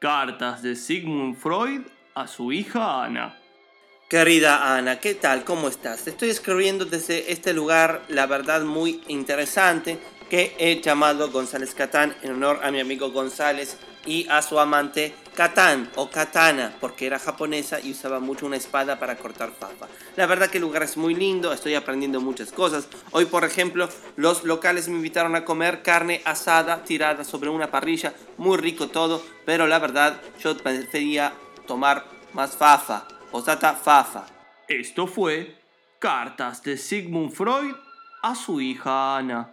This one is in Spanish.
Cartas de Sigmund Freud a su hija Ana. Querida Ana, ¿qué tal? ¿Cómo estás? Estoy escribiendo desde este lugar, la verdad, muy interesante, que he llamado González Catán en honor a mi amigo González y a su amante Katán o Katana, porque era japonesa y usaba mucho una espada para cortar papa. La verdad que el lugar es muy lindo, estoy aprendiendo muchas cosas. Hoy, por ejemplo, los locales me invitaron a comer carne asada tirada sobre una parrilla, muy rico todo, pero la verdad yo prefería tomar más fafa, o sata fafa. Esto fue Cartas de Sigmund Freud a su hija Ana.